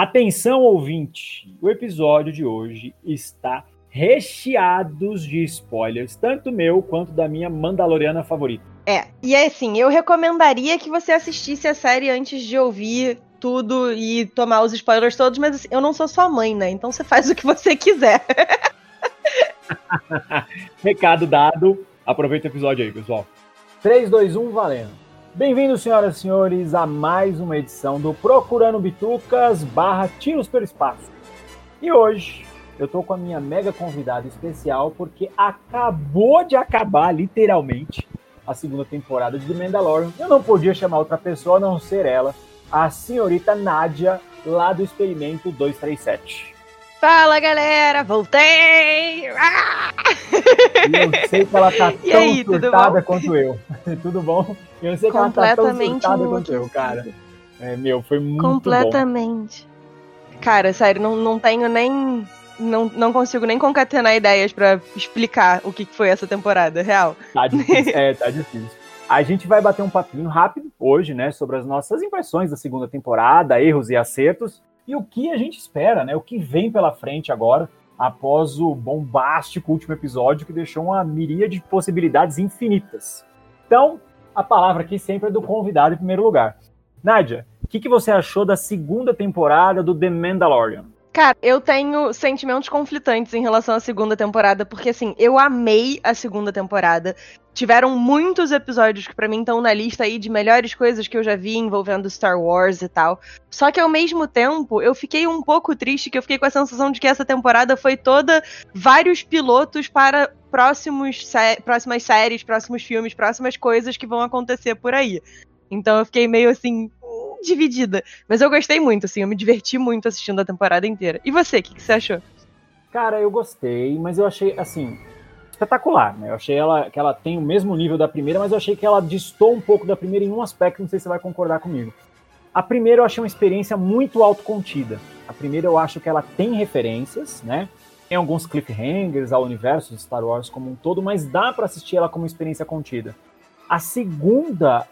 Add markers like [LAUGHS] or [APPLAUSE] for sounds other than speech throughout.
Atenção, ouvinte! O episódio de hoje está recheado de spoilers, tanto meu quanto da minha Mandaloriana favorita. É, e é assim, eu recomendaria que você assistisse a série antes de ouvir tudo e tomar os spoilers todos, mas assim, eu não sou sua mãe, né? Então você faz o que você quiser. [LAUGHS] Recado dado. Aproveita o episódio aí, pessoal. 3, 2, 1, valendo. Bem-vindos, senhoras e senhores, a mais uma edição do Procurando Bitucas barra Tiros pelo Espaço. E hoje eu tô com a minha mega convidada especial porque acabou de acabar, literalmente, a segunda temporada de The Mandalorian. Eu não podia chamar outra pessoa a não ser ela, a senhorita Nádia, lá do Experimento 237. Fala galera, voltei! Ah! eu sei que ela tá [LAUGHS] tão aí, surtada quanto eu. [LAUGHS] tudo bom? Eu sei que ela tá tão surtada quanto eu, cara. É, meu, foi muito Completamente. Bom. Cara, sério, não, não tenho nem. Não, não consigo nem concatenar ideias para explicar o que foi essa temporada, real. Tá difícil, é, tá difícil. A gente vai bater um papinho rápido hoje, né, sobre as nossas impressões da segunda temporada, erros e acertos e o que a gente espera, né? O que vem pela frente agora, após o bombástico último episódio que deixou uma miríade de possibilidades infinitas. Então, a palavra aqui sempre é do convidado em primeiro lugar. Nádia, o que, que você achou da segunda temporada do The Mandalorian? Cara, eu tenho sentimentos conflitantes em relação à segunda temporada, porque assim, eu amei a segunda temporada. Tiveram muitos episódios que para mim estão na lista aí de melhores coisas que eu já vi envolvendo Star Wars e tal. Só que ao mesmo tempo, eu fiquei um pouco triste, que eu fiquei com a sensação de que essa temporada foi toda vários pilotos para próximos sé próximas séries, próximos filmes, próximas coisas que vão acontecer por aí. Então eu fiquei meio assim, dividida. Mas eu gostei muito, assim, eu me diverti muito assistindo a temporada inteira. E você, o que, que, você achou? Cara, eu gostei, mas eu achei, assim, espetacular, né? Eu achei ela, que ela tem o mesmo nível da primeira, mas eu achei que ela distou um pouco da primeira em um aspecto, não sei se você vai concordar comigo. A primeira eu achei uma experiência muito autocontida. A primeira eu acho que ela tem referências, né? Tem alguns cliffhangers ao universo de Star Wars como um todo, mas dá para assistir ela como experiência contida. A segunda,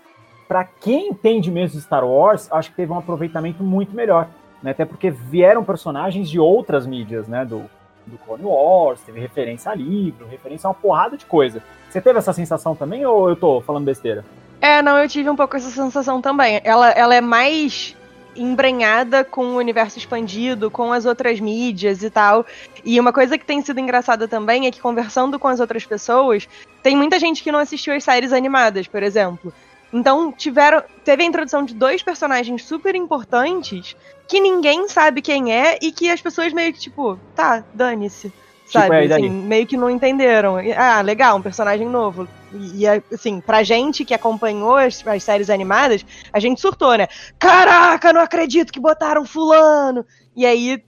para quem entende mesmo de Star Wars, acho que teve um aproveitamento muito melhor. Né? Até porque vieram personagens de outras mídias, né? Do, do Clone Wars, teve referência a livro, referência a uma porrada de coisa. Você teve essa sensação também ou eu tô falando besteira? É, não, eu tive um pouco essa sensação também. Ela, ela é mais embrenhada com o universo expandido, com as outras mídias e tal. E uma coisa que tem sido engraçada também é que conversando com as outras pessoas, tem muita gente que não assistiu as séries animadas, por exemplo. Então, tiveram, teve a introdução de dois personagens super importantes que ninguém sabe quem é e que as pessoas meio que, tipo, tá, dane-se. Tipo, sabe? É, assim, meio que não entenderam. Ah, legal, um personagem novo. E, assim, pra gente que acompanhou as, as séries animadas, a gente surtou, né? Caraca, não acredito que botaram fulano! E aí,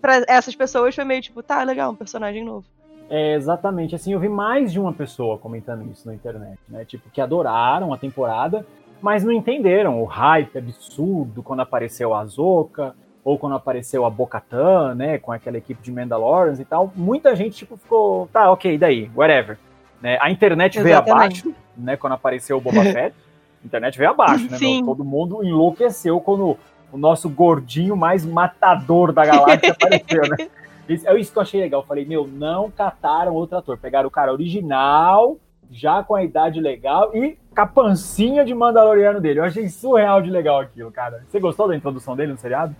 para essas pessoas foi meio tipo, tá, legal, um personagem novo. É, exatamente, assim, eu vi mais de uma pessoa comentando isso na internet, né? Tipo, que adoraram a temporada, mas não entenderam o hype absurdo quando apareceu a Azoka, ou quando apareceu a Bocatan, né, com aquela equipe de Mandalorians e tal. Muita gente, tipo, ficou, tá, ok, daí, whatever. Né? A internet Exatamente. veio abaixo, né, quando apareceu o Boba [LAUGHS] Fett. A internet veio abaixo, né? Sim. Todo mundo enlouqueceu quando o nosso gordinho mais matador da galáxia [LAUGHS] apareceu, né? Isso, é isso que eu achei legal. Eu falei, meu, não cataram outro ator. Pegaram o cara original, já com a idade legal e com a pancinha de Mandaloriano dele. Eu achei surreal de legal aquilo, cara. Você gostou da introdução dele no seriado?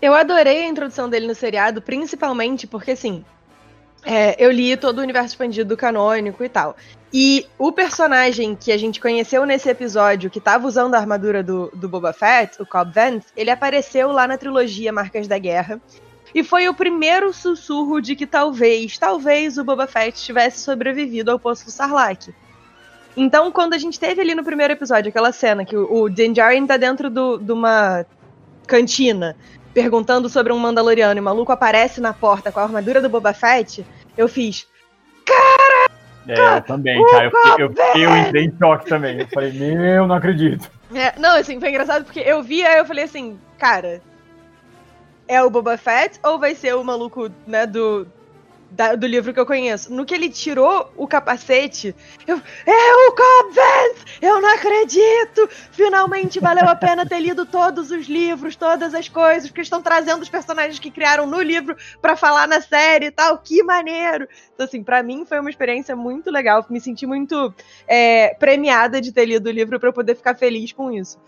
Eu adorei a introdução dele no seriado, principalmente porque, assim, é, eu li todo o universo expandido canônico e tal. E o personagem que a gente conheceu nesse episódio, que tava usando a armadura do, do Boba Fett, o Cobb Vanth, ele apareceu lá na trilogia Marcas da Guerra. E foi o primeiro sussurro de que talvez, talvez o Boba Fett tivesse sobrevivido ao Poço do Sarlacc. Então, quando a gente teve ali no primeiro episódio aquela cena que o, o Din Djarin tá dentro de uma cantina perguntando sobre um Mandaloriano e o maluco aparece na porta com a armadura do Boba Fett, eu fiz. Cara! É, eu também, cara. Eu, eu, eu, entrei em choque também. Eu falei, meu, não acredito. É, não, assim, foi engraçado porque eu vi, aí eu falei assim, cara, é o Boba Fett ou vai ser o maluco, né, do da, do livro que eu conheço. No que ele tirou o capacete, eu. É o Cobb Vanth! Eu não acredito! Finalmente valeu a pena ter lido todos os livros, todas as coisas, porque estão trazendo os personagens que criaram no livro para falar na série e tal. Que maneiro! Então, assim, para mim foi uma experiência muito legal. Me senti muito é, premiada de ter lido o livro para poder ficar feliz com isso.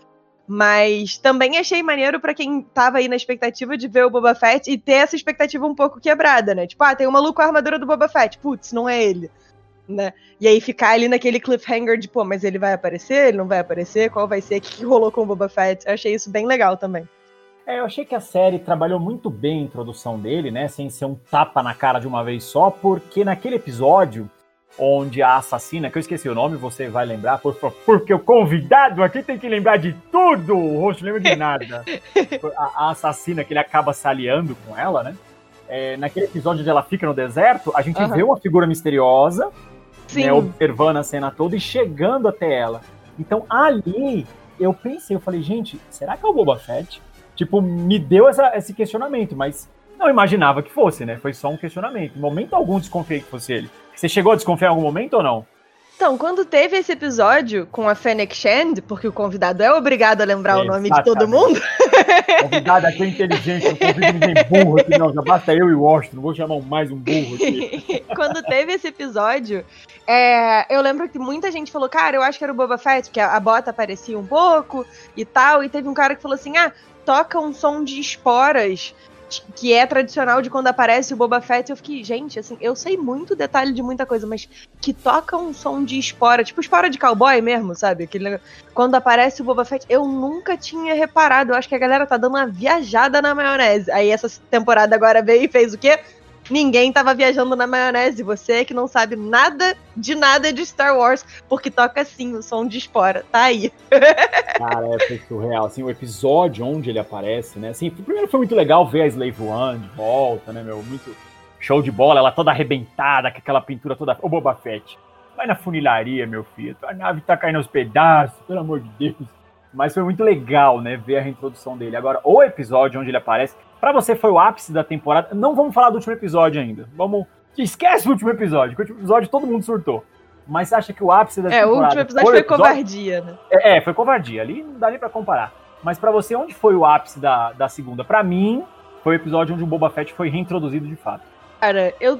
Mas também achei maneiro para quem tava aí na expectativa de ver o Boba Fett e ter essa expectativa um pouco quebrada, né? Tipo, ah, tem um maluco com a armadura do Boba Fett. Putz, não é ele. Né? E aí ficar ali naquele cliffhanger de, pô, mas ele vai aparecer, ele não vai aparecer, qual vai ser, o que, que rolou com o Boba Fett. Eu achei isso bem legal também. É, eu achei que a série trabalhou muito bem a introdução dele, né? Sem ser um tapa na cara de uma vez só, porque naquele episódio onde a assassina, que eu esqueci o nome, você vai lembrar, porque o convidado aqui tem que lembrar de tudo, o rosto não lembra de nada. [LAUGHS] a, assassina que ele acaba se aliando com ela, né? É, naquele episódio onde ela fica no deserto, a gente uhum. vê uma figura misteriosa, né, observando a cena toda e chegando até ela. Então ali eu pensei, eu falei, gente, será que é o Boba Fett? Tipo, me deu essa, esse questionamento, mas não imaginava que fosse, né? Foi só um questionamento. Em momento algum desconfiei que fosse ele. Você chegou a desconfiar em algum momento ou não? Então, quando teve esse episódio com a Fennec Shand, porque o convidado é obrigado a lembrar o nome de todo mundo. [LAUGHS] Convidado aqui é inteligente, não convido ninguém burro aqui, não. Já basta eu e o Washington, não vou chamar mais um burro aqui. [LAUGHS] quando teve esse episódio, é, eu lembro que muita gente falou, cara, eu acho que era o Boba Fett, porque a bota aparecia um pouco e tal, e teve um cara que falou assim, ah, toca um som de esporas que é tradicional de quando aparece o Boba Fett, eu fiquei, gente, assim, eu sei muito detalhe de muita coisa, mas que toca um som de espora, tipo espora de cowboy mesmo, sabe? Aquele, quando aparece o Boba Fett, eu nunca tinha reparado. Eu acho que a galera tá dando uma viajada na maionese. Aí essa temporada agora veio e fez o quê? Ninguém tava viajando na maionese. Você que não sabe nada de nada de Star Wars, porque toca assim o som de espora. Tá aí. [LAUGHS] Cara, é surreal. Assim, o episódio onde ele aparece, né? Assim, primeiro foi muito legal ver a Slave One de volta, né, meu? Muito show de bola, ela toda arrebentada, com aquela pintura toda. Ô, Boba Fett, vai na funilaria, meu filho. A nave tá caindo aos pedaços, pelo amor de Deus. Mas foi muito legal, né, ver a reintrodução dele. Agora, o episódio onde ele aparece, para você foi o ápice da temporada. Não vamos falar do último episódio ainda. Vamos. Esquece o último episódio, que o último episódio todo mundo surtou. Mas você acha que o ápice da é, temporada. É, o último episódio foi, foi episódio? covardia, né? É, é, foi covardia. Ali não dá nem pra comparar. Mas para você, onde foi o ápice da, da segunda? Para mim, foi o episódio onde o Boba Fett foi reintroduzido de fato. Cara, eu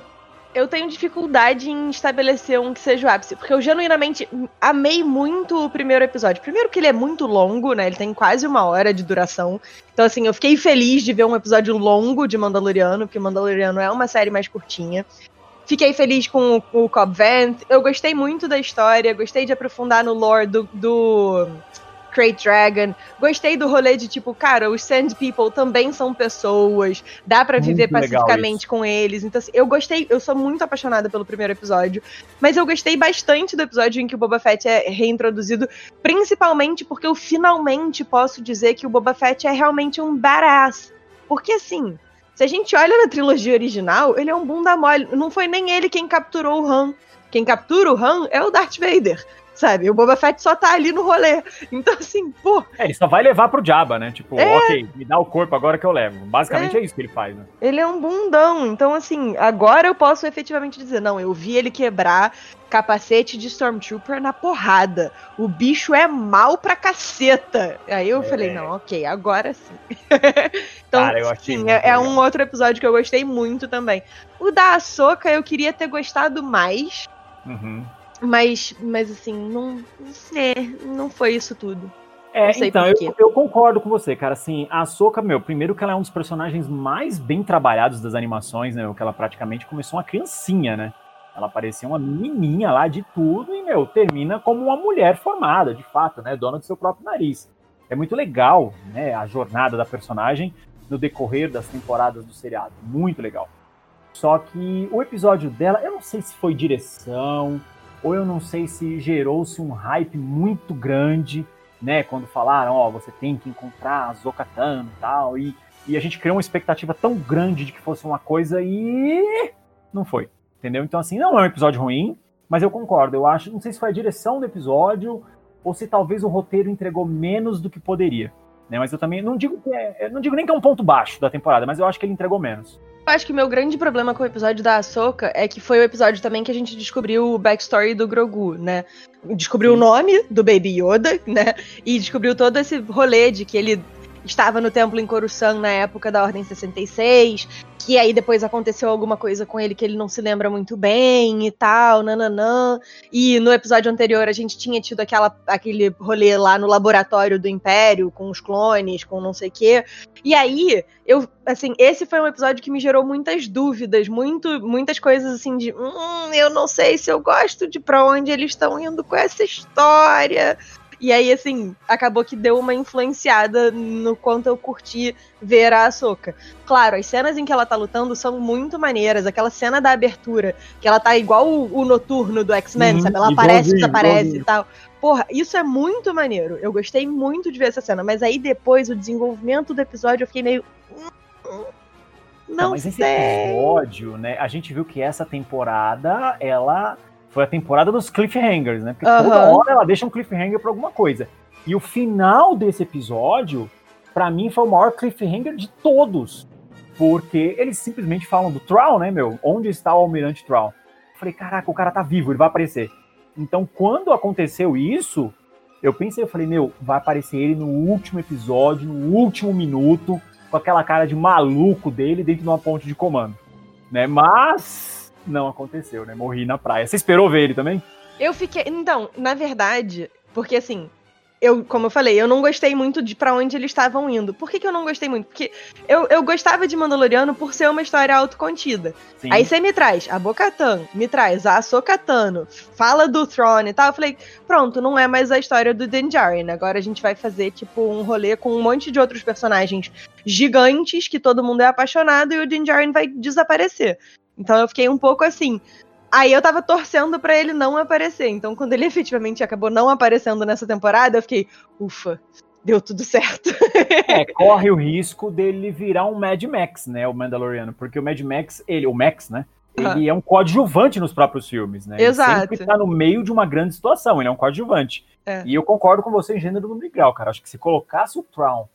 eu tenho dificuldade em estabelecer um que seja o ápice, porque eu genuinamente amei muito o primeiro episódio. Primeiro que ele é muito longo, né? Ele tem quase uma hora de duração. Então, assim, eu fiquei feliz de ver um episódio longo de Mandaloriano, porque Mandaloriano é uma série mais curtinha. Fiquei feliz com o Cobb. Eu gostei muito da história, gostei de aprofundar no lore do, do Crate Dragon. Gostei do rolê de tipo, cara, os Sand People também são pessoas, dá para viver pacificamente com eles. Então, assim, eu gostei, eu sou muito apaixonada pelo primeiro episódio, mas eu gostei bastante do episódio em que o Boba Fett é reintroduzido, principalmente porque eu finalmente posso dizer que o Boba Fett é realmente um badass. Porque assim, se a gente olha na trilogia original, ele é um bunda mole. Não foi nem ele quem capturou o Han. Quem captura o Han é o Darth Vader sabe? O Boba Fett só tá ali no rolê. Então, assim, pô. É, ele só vai levar pro Jabba, né? Tipo, é... ok, me dá o corpo agora que eu levo. Basicamente é... é isso que ele faz, né? Ele é um bundão. Então, assim, agora eu posso efetivamente dizer: não, eu vi ele quebrar capacete de Stormtrooper na porrada. O bicho é mal pra caceta. Aí eu é... falei, não, ok, agora sim. [LAUGHS] então, Cara, eu achei sim, é, é, um outro episódio que eu gostei muito também. O da Ahsoka eu queria ter gostado mais. Uhum. Mas, mas assim, não, é, não foi isso tudo. É, então, eu, eu, concordo com você, cara. Assim, a Soca, meu, primeiro que ela é um dos personagens mais bem trabalhados das animações, né? Que ela praticamente começou uma criancinha, né? Ela parecia uma menininha lá de tudo e, meu, termina como uma mulher formada, de fato, né? Dona do seu próprio nariz. É muito legal, né? A jornada da personagem no decorrer das temporadas do seriado. Muito legal. Só que o episódio dela, eu não sei se foi direção, ou eu não sei se gerou-se um hype muito grande, né? Quando falaram, ó, oh, você tem que encontrar a Zokatano e tal, e, e a gente criou uma expectativa tão grande de que fosse uma coisa e não foi, entendeu? Então, assim, não é um episódio ruim, mas eu concordo, eu acho, não sei se foi a direção do episódio ou se talvez o roteiro entregou menos do que poderia, né? Mas eu também não digo que é, não digo nem que é um ponto baixo da temporada, mas eu acho que ele entregou menos. Acho que o meu grande problema com o episódio da Ahsoka é que foi o episódio também que a gente descobriu o backstory do Grogu, né? Descobriu Sim. o nome do Baby Yoda, né? E descobriu todo esse rolê de que ele estava no templo em Coruscant na época da Ordem 66, que aí depois aconteceu alguma coisa com ele que ele não se lembra muito bem e tal, nananã. E no episódio anterior a gente tinha tido aquela, aquele rolê lá no laboratório do Império, com os clones, com não sei o quê. E aí, eu, assim, esse foi um episódio que me gerou muitas dúvidas, muito, muitas coisas assim de, hum, eu não sei se eu gosto de pra onde eles estão indo com essa história. E aí, assim, acabou que deu uma influenciada no quanto eu curti ver a Ahsoka. Claro, as cenas em que ela tá lutando são muito maneiras. Aquela cena da abertura, que ela tá igual o, o noturno do X-Men, sabe? Ela aparece, desaparece e tal. Porra, isso é muito maneiro. Eu gostei muito de ver essa cena. Mas aí depois, o desenvolvimento do episódio, eu fiquei meio. Hum, não, não mas sei. esse episódio, né? A gente viu que essa temporada, ela foi a temporada dos cliffhangers, né? Porque uhum. toda hora ela deixa um cliffhanger pra alguma coisa. E o final desse episódio, para mim, foi o maior cliffhanger de todos. Porque eles simplesmente falam do Troll, né, meu? Onde está o Almirante Troll? Eu falei, caraca, o cara tá vivo, ele vai aparecer. Então, quando aconteceu isso, eu pensei, eu falei, meu, vai aparecer ele no último episódio, no último minuto, com aquela cara de maluco dele dentro de uma ponte de comando. Né? Mas não aconteceu, né? Morri na praia. Você esperou ver ele também? Eu fiquei. Então, na verdade, porque assim, eu, como eu falei, eu não gostei muito de para onde eles estavam indo. Por que, que eu não gostei muito? Porque eu, eu gostava de Mandaloriano por ser uma história autocontida. Sim. Aí você me traz a Bocatan, me traz a Sokatano, fala do Throne e tal. Eu falei, pronto, não é mais a história do Din Djarin. Agora a gente vai fazer, tipo, um rolê com um monte de outros personagens gigantes que todo mundo é apaixonado e o Din Djarin vai desaparecer. Então eu fiquei um pouco assim. Aí eu tava torcendo para ele não aparecer. Então, quando ele [LAUGHS] efetivamente acabou não aparecendo nessa temporada, eu fiquei, ufa, deu tudo certo. [LAUGHS] é, corre o risco dele virar um Mad Max, né? O Mandaloriano. Porque o Mad Max, ele, o Max, né? Ele é um coadjuvante nos próprios filmes, né? Exato. Ele sempre tá no meio de uma grande situação, ele é um coadjuvante. É. E eu concordo com você em gênero do Miguel, cara. Acho que se colocasse o Traum,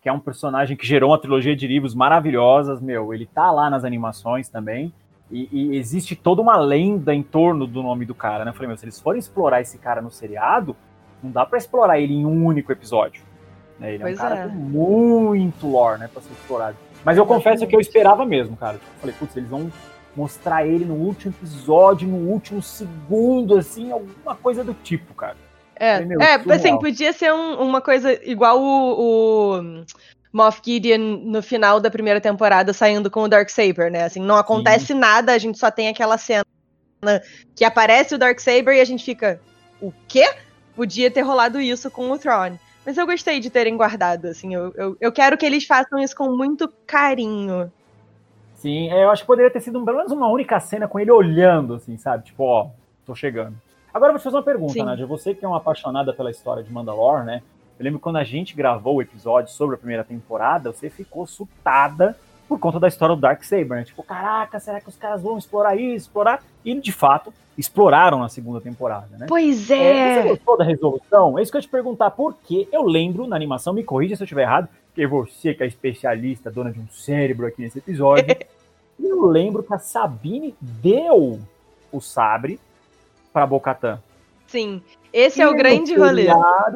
que é um personagem que gerou uma trilogia de livros maravilhosas, meu, ele tá lá nas animações também. E, e, existe toda uma lenda em torno do nome do cara, né? Eu falei, meu, se eles forem explorar esse cara no seriado, não dá para explorar ele em um único episódio. Né? Ele pois é um cara é. com muito lore, né, pra ser explorado. Mas eu confesso que eu esperava mesmo, cara. Tipo, eu falei, putz, eles vão mostrar ele no último episódio, no último segundo, assim, alguma coisa do tipo, cara. É, falei, é assim, podia ser um, uma coisa igual o, o Moff Gideon no final da primeira temporada saindo com o Darksaber, né? Assim, não acontece Sim. nada, a gente só tem aquela cena que aparece o Darksaber e a gente fica, o quê? Podia ter rolado isso com o Throne. Mas eu gostei de terem guardado, assim, eu, eu, eu quero que eles façam isso com muito carinho. Sim, é, eu acho que poderia ter sido pelo menos uma única cena com ele olhando, assim, sabe? Tipo, ó, tô chegando. Agora eu vou te fazer uma pergunta, Sim. Nádia. Você que é uma apaixonada pela história de Mandalore, né? Eu lembro quando a gente gravou o episódio sobre a primeira temporada, você ficou sutada por conta da história do Dark Saber, né? Tipo, caraca, será que os caras vão explorar isso, explorar? E de fato, exploraram na segunda temporada, né? Pois é. é. Você gostou da resolução? É isso que eu ia te perguntar, porque eu lembro na animação, me corrija se eu estiver errado, porque você que é especialista, dona de um cérebro aqui nesse episódio, [LAUGHS] eu lembro que a Sabine deu o sabre para Bocatan. Sim. Esse e é o grande rolê.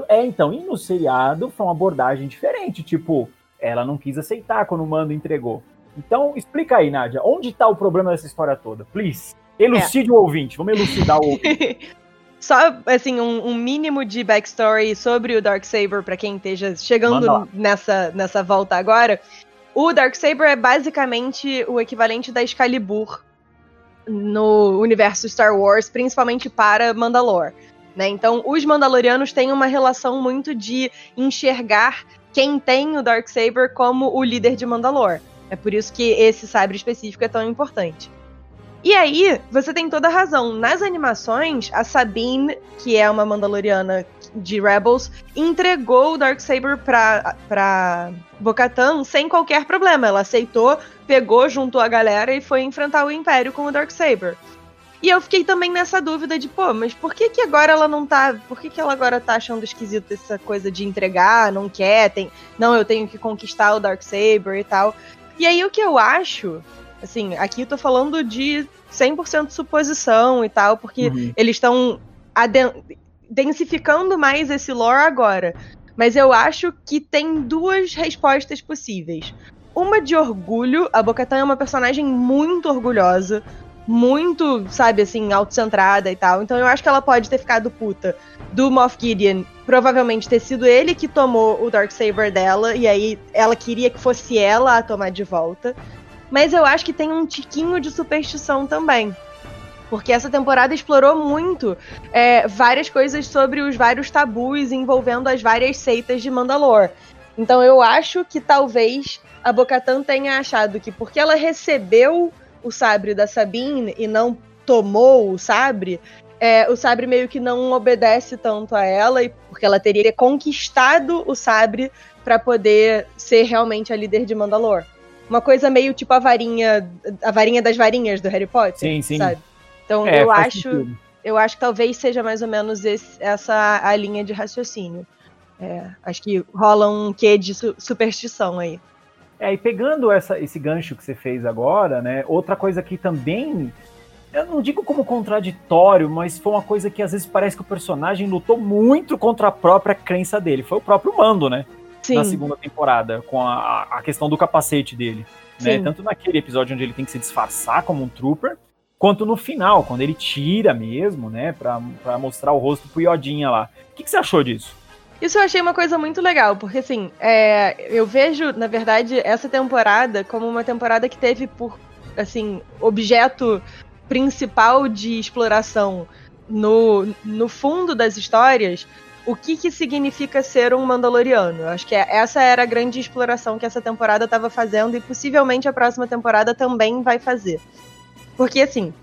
É, então, e no seriado foi uma abordagem diferente. Tipo, ela não quis aceitar quando o mando entregou. Então, explica aí, Nádia, onde está o problema dessa história toda? Please. Elucide é. o ouvinte, vamos elucidar o ouvinte. [LAUGHS] Só, assim, um, um, mínimo de backstory sobre o Darksaber, para quem esteja chegando nessa, nessa volta agora. O Darksaber é basicamente o equivalente da Excalibur no universo Star Wars, principalmente para Mandalore. Né? Então, os Mandalorianos têm uma relação muito de enxergar quem tem o Darksaber como o líder de Mandalore. É por isso que esse sabre específico é tão importante. E aí, você tem toda a razão. Nas animações, a Sabine, que é uma Mandaloriana de Rebels, entregou o Darksaber pra, pra Bo-Katan sem qualquer problema. Ela aceitou, pegou, juntou a galera e foi enfrentar o Império com o Darksaber. E eu fiquei também nessa dúvida de, pô, mas por que que agora ela não tá. Por que que ela agora tá achando esquisito essa coisa de entregar, não quer, tem. Não, eu tenho que conquistar o Darksaber e tal. E aí o que eu acho, Assim, aqui eu tô falando de 100% suposição e tal, porque uhum. eles estão densificando mais esse lore agora. Mas eu acho que tem duas respostas possíveis. Uma de orgulho, a Bocatan é uma personagem muito orgulhosa, muito, sabe, assim, autocentrada e tal. Então eu acho que ela pode ter ficado puta do Moff Gideon, provavelmente ter sido ele que tomou o Darksaber dela, e aí ela queria que fosse ela a tomar de volta. Mas eu acho que tem um tiquinho de superstição também. Porque essa temporada explorou muito é, várias coisas sobre os vários tabus envolvendo as várias seitas de Mandalor. Então eu acho que talvez a Bocatan tenha achado que porque ela recebeu o sabre da Sabine e não tomou o sabre, é, o sabre meio que não obedece tanto a ela, porque ela teria conquistado o sabre para poder ser realmente a líder de Mandalor. Uma coisa meio tipo a varinha, a varinha das varinhas do Harry Potter. Sim, sim. Sabe? Então é, eu acho, sentido. eu acho que talvez seja mais ou menos esse, essa a linha de raciocínio. É, acho que rola um quê de su superstição aí. É, e pegando essa, esse gancho que você fez agora, né? Outra coisa que também. Eu não digo como contraditório, mas foi uma coisa que às vezes parece que o personagem lutou muito contra a própria crença dele. Foi o próprio Mando, né? Sim. Na segunda temporada, com a, a questão do capacete dele. Né? Tanto naquele episódio onde ele tem que se disfarçar como um trooper, quanto no final, quando ele tira mesmo, né? Pra, pra mostrar o rosto pro Iodinha lá. O que, que você achou disso? Isso eu achei uma coisa muito legal, porque assim, é, eu vejo, na verdade, essa temporada como uma temporada que teve por, assim, objeto principal de exploração no, no fundo das histórias o que, que significa ser um Mandaloriano. Eu acho que essa era a grande exploração que essa temporada estava fazendo e possivelmente a próxima temporada também vai fazer. Porque assim,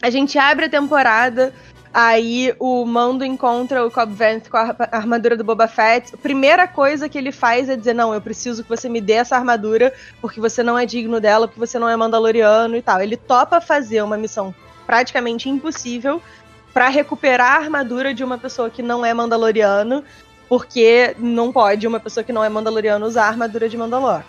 a gente abre a temporada Aí o Mando encontra o Cobb Vanth com a armadura do Boba Fett. A primeira coisa que ele faz é dizer: Não, eu preciso que você me dê essa armadura, porque você não é digno dela, porque você não é Mandaloriano e tal. Ele topa fazer uma missão praticamente impossível para recuperar a armadura de uma pessoa que não é Mandaloriano, porque não pode uma pessoa que não é Mandaloriano usar a armadura de Mandalor.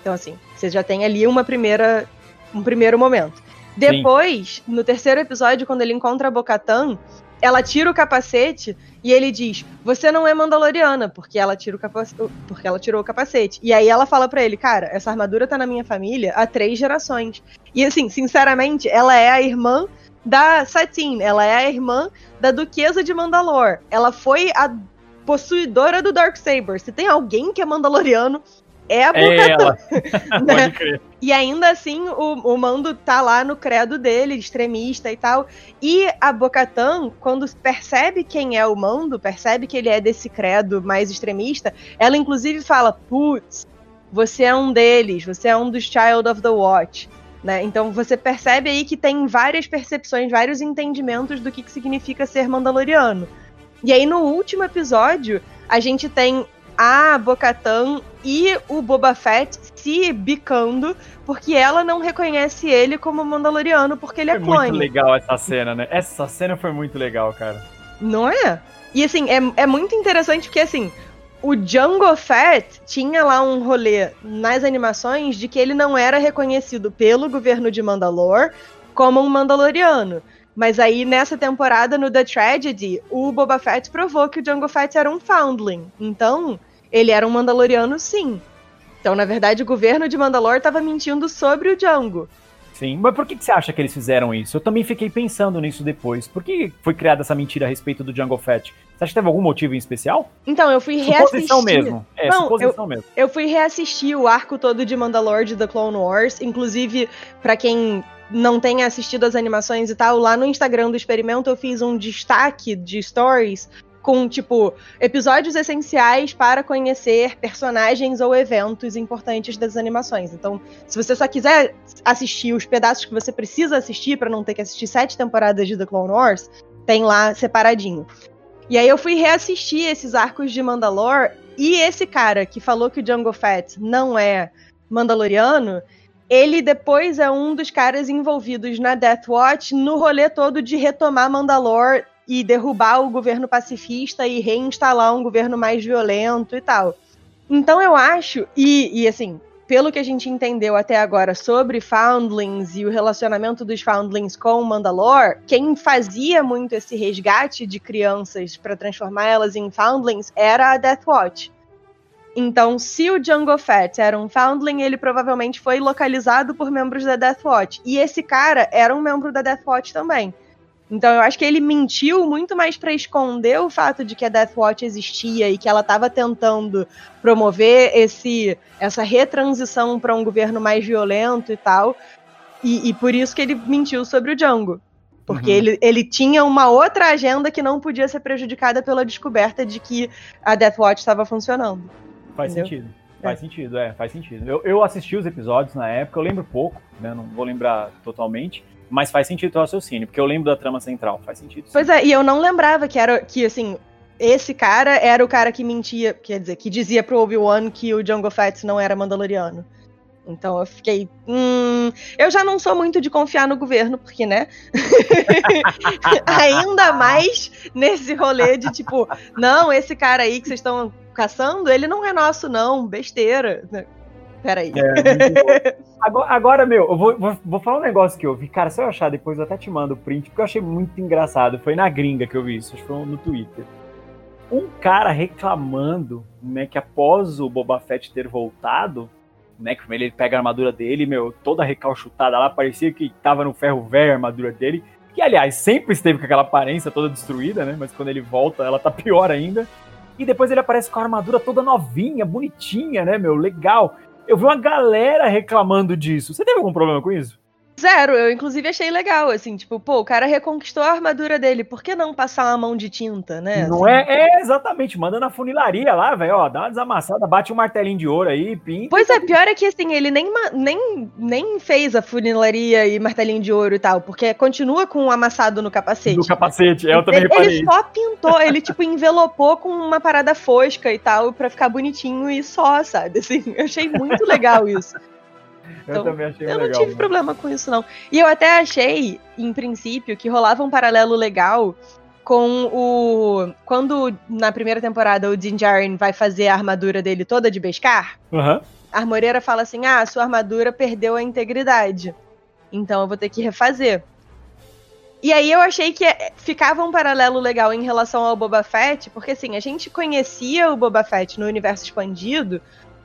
Então, assim, você já tem ali uma primeira, um primeiro momento. Depois, Sim. no terceiro episódio, quando ele encontra a Bocatan, ela tira o capacete e ele diz: Você não é Mandaloriana, porque ela, tira o capacete, porque ela tirou o capacete. E aí ela fala para ele: Cara, essa armadura tá na minha família há três gerações. E assim, sinceramente, ela é a irmã da Satine, ela é a irmã da Duquesa de Mandalor. Ela foi a possuidora do Darksaber. Se tem alguém que é Mandaloriano, é a É ela. [LAUGHS] né? Pode crer. E ainda assim, o, o Mando tá lá no credo dele, extremista e tal. E a Bocatan, quando percebe quem é o Mando, percebe que ele é desse credo mais extremista, ela inclusive fala: Putz, você é um deles, você é um dos Child of the Watch. Né? Então você percebe aí que tem várias percepções, vários entendimentos do que, que significa ser Mandaloriano. E aí no último episódio, a gente tem a Bocatan e o Boba Fett se bicando porque ela não reconhece ele como Mandaloriano porque ele é foi clone. Foi muito legal essa cena, né? Essa cena foi muito legal, cara. Não é? E assim, é, é muito interessante porque assim, o Django Fett tinha lá um rolê nas animações de que ele não era reconhecido pelo governo de Mandalor como um Mandaloriano. Mas aí, nessa temporada, no The Tragedy, o Boba Fett provou que o Django Fett era um Foundling. Então, ele era um Mandaloriano, sim. Então, na verdade, o governo de Mandalor estava mentindo sobre o Django. Sim, mas por que, que você acha que eles fizeram isso? Eu também fiquei pensando nisso depois. Por que foi criada essa mentira a respeito do Django Fett? Você acha que teve algum motivo em especial? Então, eu fui reassistir. Suposição mesmo. É, Não, suposição eu, mesmo. Eu fui reassistir o arco todo de Mandalore de The Clone Wars. Inclusive, para quem não tenha assistido as animações e tal, lá no Instagram do experimento eu fiz um destaque de stories com, tipo, episódios essenciais para conhecer personagens ou eventos importantes das animações. Então, se você só quiser assistir os pedaços que você precisa assistir para não ter que assistir sete temporadas de The Clone Wars, tem lá separadinho. E aí eu fui reassistir esses arcos de Mandalore e esse cara que falou que o Jungle Fett não é mandaloriano, ele depois é um dos caras envolvidos na Death Watch no rolê todo de retomar Mandalore e derrubar o governo pacifista e reinstalar um governo mais violento e tal. Então eu acho, e, e assim, pelo que a gente entendeu até agora sobre Foundlings e o relacionamento dos Foundlings com Mandalore, quem fazia muito esse resgate de crianças para transformá-las em Foundlings era a Death Watch. Então, se o Jungle Fett era um Foundling, ele provavelmente foi localizado por membros da Death Watch. E esse cara era um membro da Death Watch também. Então, eu acho que ele mentiu muito mais para esconder o fato de que a Death Watch existia e que ela estava tentando promover esse, essa retransição para um governo mais violento e tal. E, e, por isso que ele mentiu sobre o Django. Porque uhum. ele, ele tinha uma outra agenda que não podia ser prejudicada pela descoberta de que a Death Watch estava funcionando. Faz Entendeu? sentido. Faz é. sentido, é, faz sentido. Eu, eu assisti os episódios na época, eu lembro pouco, né? Não vou lembrar totalmente, mas faz sentido o raciocínio, porque eu lembro da trama central, faz sentido. Sim. Pois é, e eu não lembrava que era que assim, esse cara era o cara que mentia, quer dizer, que dizia pro Obi-Wan que o Jungle Fett não era mandaloriano. Então eu fiquei. Hum, eu já não sou muito de confiar no governo, porque, né? [LAUGHS] Ainda mais nesse rolê de tipo, não, esse cara aí que vocês estão caçando, ele não é nosso, não, besteira. Peraí. É, [LAUGHS] agora, agora, meu, eu vou, vou, vou, falar um negócio que eu vi. Cara, se eu achar depois, eu até te mando o print, porque eu achei muito engraçado. Foi na gringa que eu vi isso, acho que foi no Twitter. Um cara reclamando, né, que após o Boba Fett ter voltado, né, que ele pega a armadura dele, meu, toda recalchutada lá, parecia que tava no ferro velho a armadura dele. Que, aliás, sempre esteve com aquela aparência toda destruída, né? Mas quando ele volta, ela tá pior ainda. E depois ele aparece com a armadura toda novinha, bonitinha, né, meu? Legal. Eu vi uma galera reclamando disso. Você teve algum problema com isso? Zero, eu inclusive achei legal, assim, tipo, pô, o cara reconquistou a armadura dele, por que não passar uma mão de tinta, né? Não assim? é, é exatamente, manda na funilaria lá, velho, ó, dá uma desamassada, bate um martelinho de ouro aí, pinta. Pois é, pior é que, assim, ele nem, nem, nem fez a funilaria e martelinho de ouro e tal, porque continua com um amassado no capacete. No capacete, é, eu também ele, reparei. Ele só pintou, ele, tipo, envelopou com uma parada fosca e tal, pra ficar bonitinho e só, sabe, assim, eu achei muito legal isso. Então, eu também achei eu legal. Eu não tive problema com isso, não. E eu até achei, em princípio, que rolava um paralelo legal com o. Quando na primeira temporada o Din Djarin vai fazer a armadura dele toda de Beskar, uhum. a armoreira fala assim: ah, sua armadura perdeu a integridade. Então eu vou ter que refazer. E aí eu achei que ficava um paralelo legal em relação ao Boba Fett, porque assim, a gente conhecia o Boba Fett no universo expandido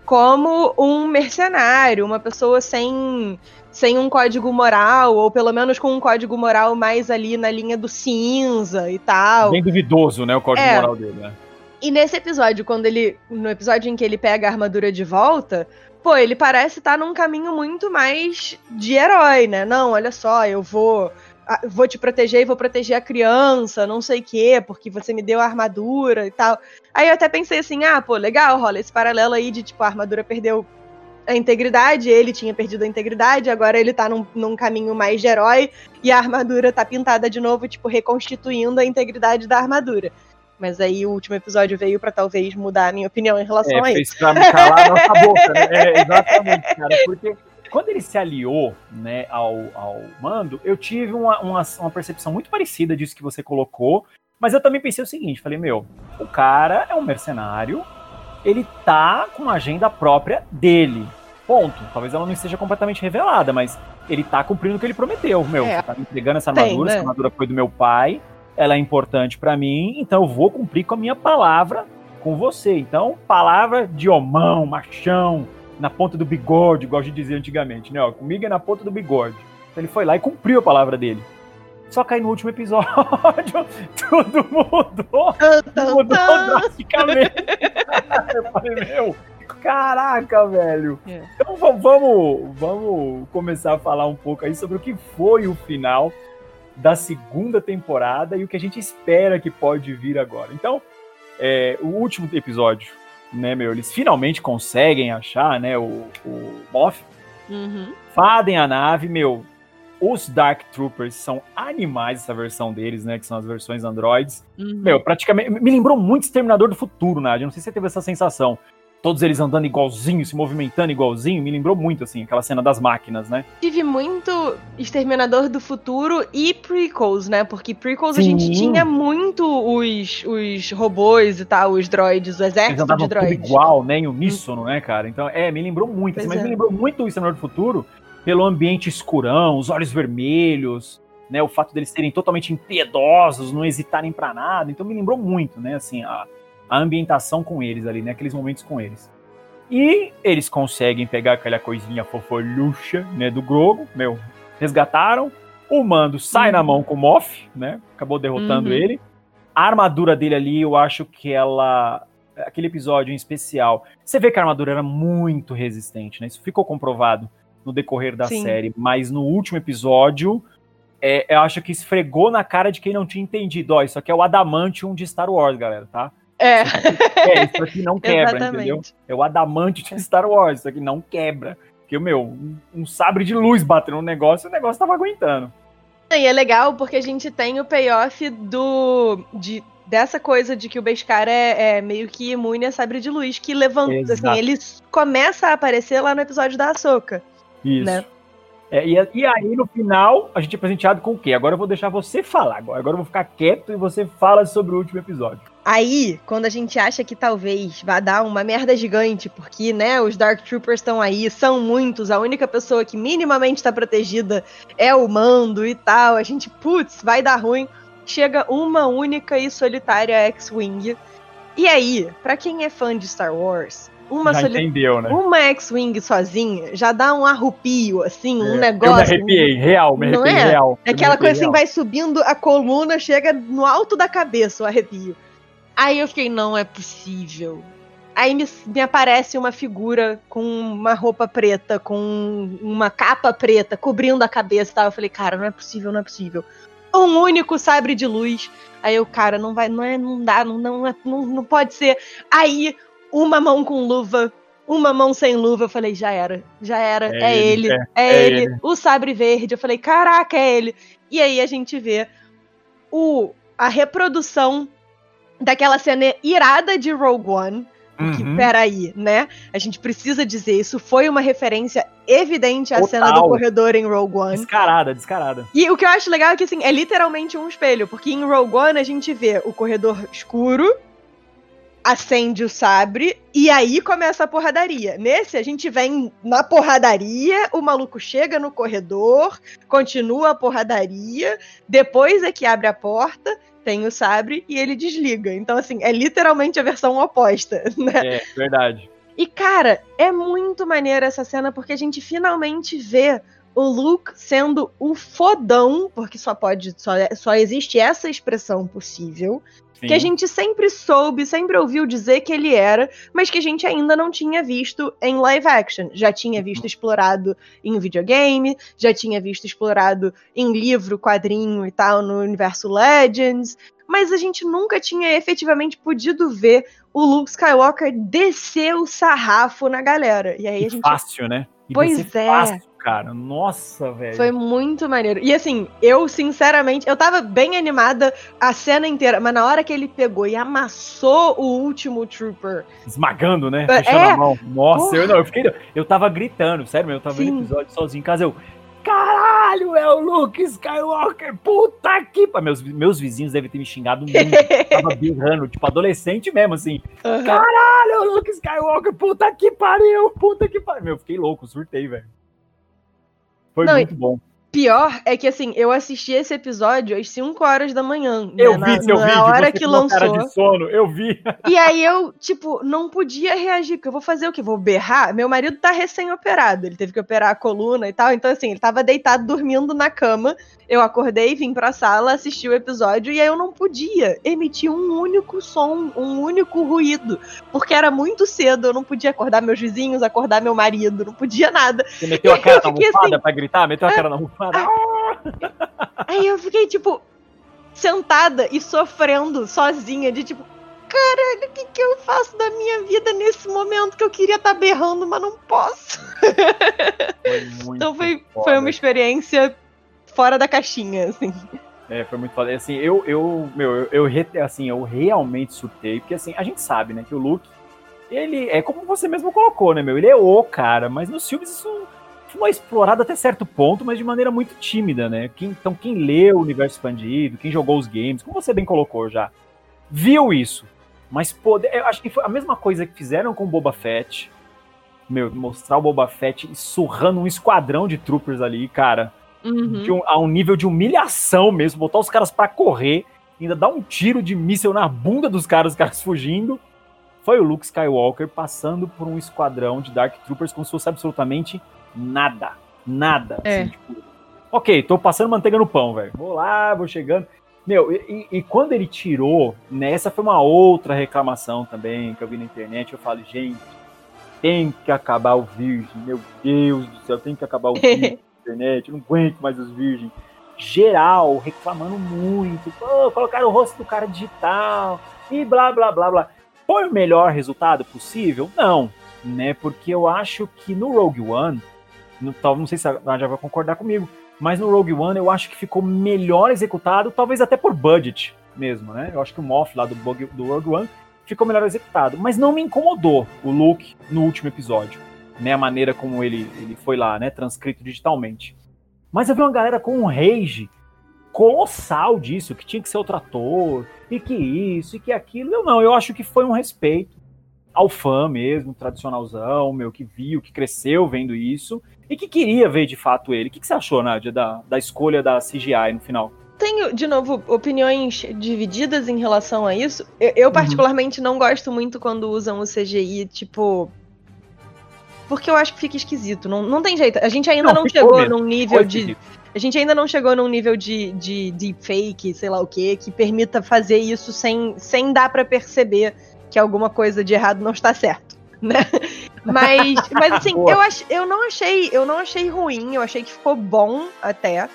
como um mercenário, uma pessoa sem, sem um código moral, ou pelo menos com um código moral mais ali na linha do cinza e tal. Bem duvidoso, né, o código é. moral dele, né? E nesse episódio, quando ele. No episódio em que ele pega a armadura de volta, pô, ele parece estar tá num caminho muito mais de herói, né? Não, olha só, eu vou vou te proteger e vou proteger a criança, não sei o quê, porque você me deu a armadura e tal. Aí eu até pensei assim, ah, pô, legal, rola esse paralelo aí de, tipo, a armadura perdeu a integridade, ele tinha perdido a integridade, agora ele tá num, num caminho mais de herói e a armadura tá pintada de novo, tipo, reconstituindo a integridade da armadura. Mas aí o último episódio veio para talvez mudar a minha opinião em relação é, a isso. Pra me calar a nossa boca, né? É, exatamente, cara. Porque quando ele se aliou né, ao, ao mando, eu tive uma, uma, uma, percepção muito parecida disso que você colocou, mas eu também pensei o seguinte: falei, meu, o cara é um mercenário, ele tá com uma agenda própria dele. Ponto. Talvez ela não esteja completamente revelada, mas ele tá cumprindo o que ele prometeu. Meu, é, tá me entregando essa armadura, Tem, né? essa armadura foi do meu pai, ela é importante para mim, então eu vou cumprir com a minha palavra com você. Então, palavra de homão, machão, na ponta do bigode, igual a gente dizia antigamente, né? Ó, comigo é na ponta do bigode. Então ele foi lá e cumpriu a palavra dele. Só que aí no último episódio, [LAUGHS] tudo mudou. mudou drasticamente. [LAUGHS] Eu falei, meu, caraca, velho. É. Então vamos, vamos começar a falar um pouco aí sobre o que foi o final da segunda temporada e o que a gente espera que pode vir agora. Então, é, o último episódio né, meu? Eles finalmente conseguem achar, né, o, o Moff. Uhum. Fadem a nave, meu. Os Dark Troopers são animais, essa versão deles, né? Que são as versões androids. Uhum. Meu, praticamente. Me lembrou muito Exterminador do Futuro, Nádia. Não sei se você teve essa sensação. Todos eles andando igualzinho, se movimentando igualzinho, me lembrou muito, assim, aquela cena das máquinas, né? Tive muito Exterminador do Futuro e prequels, né? Porque prequels Sim. a gente tinha muito os, os robôs e tal, os droids, o exército eles de droids. Tudo igual, né? Em uníssono, né, cara? Então, é, me lembrou muito, assim, mas é. me lembrou muito o Exterminador do Futuro pelo ambiente escurão, os olhos vermelhos, né? O fato deles serem totalmente impiedosos, não hesitarem para nada. Então me lembrou muito, né? Assim, a, a ambientação com eles ali, né? Aqueles momentos com eles. E eles conseguem pegar aquela coisinha fofolhucha, né, do Grogo, meu, resgataram. O Mando sai uhum. na mão com o Moff, né? Acabou derrotando uhum. ele. A armadura dele ali, eu acho que ela aquele episódio em especial, você vê que a armadura era muito resistente, né? Isso ficou comprovado no decorrer da Sim. série, mas no último episódio, é, eu acho que esfregou na cara de quem não tinha entendido. Ó, isso aqui é o Adamantium de Star Wars, galera, tá? É. É, isso aqui não [LAUGHS] quebra, entendeu? É o adamante de Star Wars, isso aqui não quebra. Porque, meu, um, um sabre de luz batendo no negócio, o negócio tava aguentando. E é legal porque a gente tem o payoff do. De, dessa coisa de que o Beskar é, é, meio que imune a sabre de luz, que levanta. Assim, ele começa a aparecer lá no episódio da Ahsoka. Isso. Né? É, e, e, aí, no final, a gente é presenteado com o quê? Agora eu vou deixar você falar. Agora, agora eu vou ficar quieto e você fala sobre o último episódio. Aí, quando a gente acha que talvez vá dar uma merda gigante, porque, né, os Dark Troopers estão aí, são muitos, a única pessoa que minimamente está protegida é o mando e tal, a gente, putz, vai dar ruim. Chega uma única e solitária X-Wing. E aí, para quem é fã de Star Wars, uma já soli... entendeu, né? Uma X-Wing sozinha já dá um arrupio, assim, um é, negócio. Eu me arrepiei, real, me arrepiei, é? real. Aquela coisa assim, real. assim, vai subindo a coluna, chega no alto da cabeça o arrepio. Aí eu fiquei, não é possível. Aí me, me aparece uma figura com uma roupa preta, com uma capa preta, cobrindo a cabeça e tal. Eu falei, cara, não é possível, não é possível. Um único sabre de luz. Aí eu, cara, não vai, não é, não dá, não, não, não, não pode ser. Aí uma mão com luva, uma mão sem luva. Eu falei, já era, já era, é, é ele, ele, é, é, é ele. ele. O sabre verde. Eu falei, caraca, é ele. E aí a gente vê o, a reprodução daquela cena irada de Rogue One. Uhum. peraí, né? A gente precisa dizer, isso foi uma referência evidente à Total. cena do corredor em Rogue One. Descarada, descarada. E o que eu acho legal é que, assim, é literalmente um espelho, porque em Rogue One a gente vê o corredor escuro, acende o sabre e aí começa a porradaria. Nesse, a gente vem na porradaria, o maluco chega no corredor, continua a porradaria, depois é que abre a porta, tem o sabre e ele desliga. Então, assim, é literalmente a versão oposta, [LAUGHS] né? É, verdade. E, cara, é muito maneira essa cena porque a gente finalmente vê o Luke sendo o fodão, porque só pode, só, só existe essa expressão possível, Sim. que a gente sempre soube, sempre ouviu dizer que ele era, mas que a gente ainda não tinha visto em live action. Já tinha visto uhum. explorado em videogame, já tinha visto explorado em livro, quadrinho e tal, no universo Legends, mas a gente nunca tinha efetivamente podido ver o Luke Skywalker descer o sarrafo na galera. E aí a gente. Fácil, né? E pois é. Fácil cara. Nossa, velho. Foi muito maneiro. E assim, eu sinceramente, eu tava bem animada a cena inteira, mas na hora que ele pegou e amassou o último Trooper. Esmagando, né? É, Fechando a mão. Nossa, eu não, eu fiquei. Eu tava gritando, sério, eu tava Sim. vendo episódio sozinho em casa, eu. Caralho, é o Luke Skywalker, puta que. Meus, meus vizinhos devem ter me xingado muito. [LAUGHS] tava birrando, tipo, adolescente mesmo, assim. Uhum. Caralho, é o Luke Skywalker, puta que pariu, puta que pariu. Meu, fiquei louco, surtei, velho. Foi Não, muito bom. Pior é que, assim, eu assisti esse episódio às 5 horas da manhã. Eu né, vi na, seu na vídeo, hora que lançou. Cara de sono, eu vi. E aí eu, tipo, não podia reagir, porque eu vou fazer o quê? Vou berrar? Meu marido tá recém-operado, ele teve que operar a coluna e tal, então, assim, ele tava deitado dormindo na cama, eu acordei, vim pra sala, assisti o episódio e aí eu não podia emitir um único som, um único ruído, porque era muito cedo, eu não podia acordar meus vizinhos, acordar meu marido, não podia nada. Você meteu a cara na almofada assim, pra gritar? Meteu a cara na almofada? Ah, aí eu fiquei, tipo, sentada e sofrendo sozinha, de tipo, caralho, o que, que eu faço da minha vida nesse momento que eu queria estar tá berrando, mas não posso? Foi então foi, foi uma experiência fora da caixinha, assim. É, foi muito foda. Assim, eu, eu, meu, eu, eu, assim, eu realmente surtei, porque assim, a gente sabe, né, que o Luke, ele é como você mesmo colocou, né, meu? Ele é o cara, mas nos filmes isso foi explorado até certo ponto, mas de maneira muito tímida, né? Quem, então, quem leu o universo expandido, quem jogou os games, como você bem colocou já, viu isso. Mas poder, eu acho que foi a mesma coisa que fizeram com o Boba Fett. Meu, mostrar o Boba Fett surrando um esquadrão de troopers ali, cara. Uhum. Um, a um nível de humilhação mesmo, botar os caras para correr, ainda dar um tiro de míssil na bunda dos caras, os caras [LAUGHS] fugindo. Foi o Luke Skywalker passando por um esquadrão de Dark Troopers como se fosse absolutamente nada. Nada. É. Assim, tipo, ok, tô passando manteiga no pão, velho. Vou lá, vou chegando. Meu, e, e, quando ele tirou, nessa né, foi uma outra reclamação também que eu vi na internet. Eu falo, gente, tem que acabar o virgem. Meu Deus do céu, tem que acabar o [LAUGHS] virgem internet. Não aguento mais os virgens. Geral, reclamando muito. Pô, colocaram o rosto do cara digital e blá, blá, blá, blá. Foi o melhor resultado possível? Não, né? Porque eu acho que no Rogue One, no, não sei se a Nadia vai concordar comigo, mas no Rogue One eu acho que ficou melhor executado, talvez até por budget mesmo, né? Eu acho que o Moff lá do, do Rogue One ficou melhor executado, mas não me incomodou o Luke no último episódio, né? A maneira como ele, ele foi lá, né? Transcrito digitalmente. Mas eu vi uma galera com um rage colossal disso, que tinha que ser outro ator, e que isso, e que aquilo. Eu não, eu acho que foi um respeito ao fã mesmo, tradicionalzão, meu, que viu, que cresceu vendo isso, e que queria ver de fato ele. O que, que você achou, Nádia, da, da escolha da CGI no final? Tenho, de novo, opiniões divididas em relação a isso. Eu, eu uhum. particularmente, não gosto muito quando usam o CGI, tipo. Porque eu acho que fica esquisito. Não, não tem jeito. A gente ainda não, não chegou mesmo. num nível de. A gente ainda não chegou num nível de, de deepfake, sei lá o que, que permita fazer isso sem, sem dar para perceber que alguma coisa de errado não está certo, né? [LAUGHS] Mas, mas assim, eu, ach, eu, não achei, eu não achei ruim, eu achei que ficou bom até.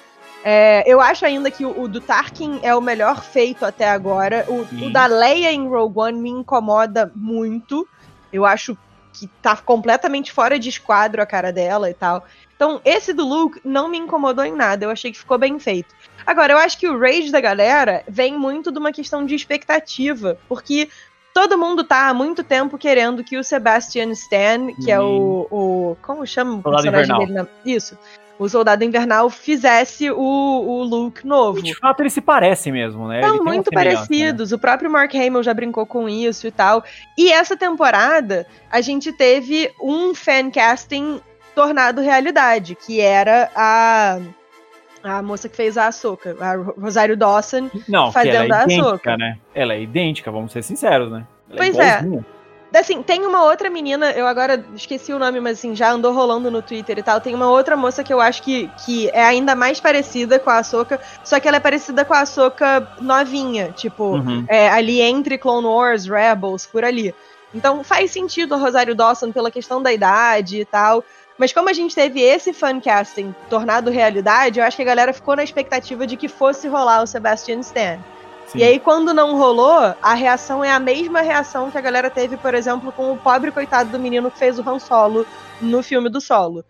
É, eu acho ainda que o, o, do Tarkin é o melhor feito até agora. O, o, da Leia em Rogue One me incomoda muito. Eu acho que tá completamente fora de esquadro a cara dela e tal. Então, esse do Luke não me incomodou em nada. Eu achei que ficou bem feito. Agora, eu acho que o rage da galera vem muito de uma questão de expectativa. Porque todo mundo tá há muito tempo querendo que o Sebastian Stan, que é o, o. Como chama o personagem dele? Na... Isso. O Soldado Invernal fizesse o, o look novo. E de fato, eles se parecem mesmo, né? São muito né? parecidos. Né? O próprio Mark Hamill já brincou com isso e tal. E essa temporada, a gente teve um fan casting tornado realidade, que era a a moça que fez a Ahsoka, a Rosário Dawson, Não, fazendo ela é idêntica, a Ahsoka. Né? Ela é idêntica, vamos ser sinceros, né? Ela é pois é. é. Assim, tem uma outra menina, eu agora esqueci o nome, mas assim, já andou rolando no Twitter e tal. Tem uma outra moça que eu acho que, que é ainda mais parecida com a Ahsoka, só que ela é parecida com a Ahsoka novinha, tipo, uhum. é, ali entre Clone Wars, Rebels, por ali. Então faz sentido a Rosário Dawson pela questão da idade e tal. Mas como a gente teve esse fancasting tornado realidade, eu acho que a galera ficou na expectativa de que fosse rolar o Sebastian Stan. Sim. E aí, quando não rolou, a reação é a mesma reação que a galera teve, por exemplo, com o pobre coitado do menino que fez o Han Solo no filme do Solo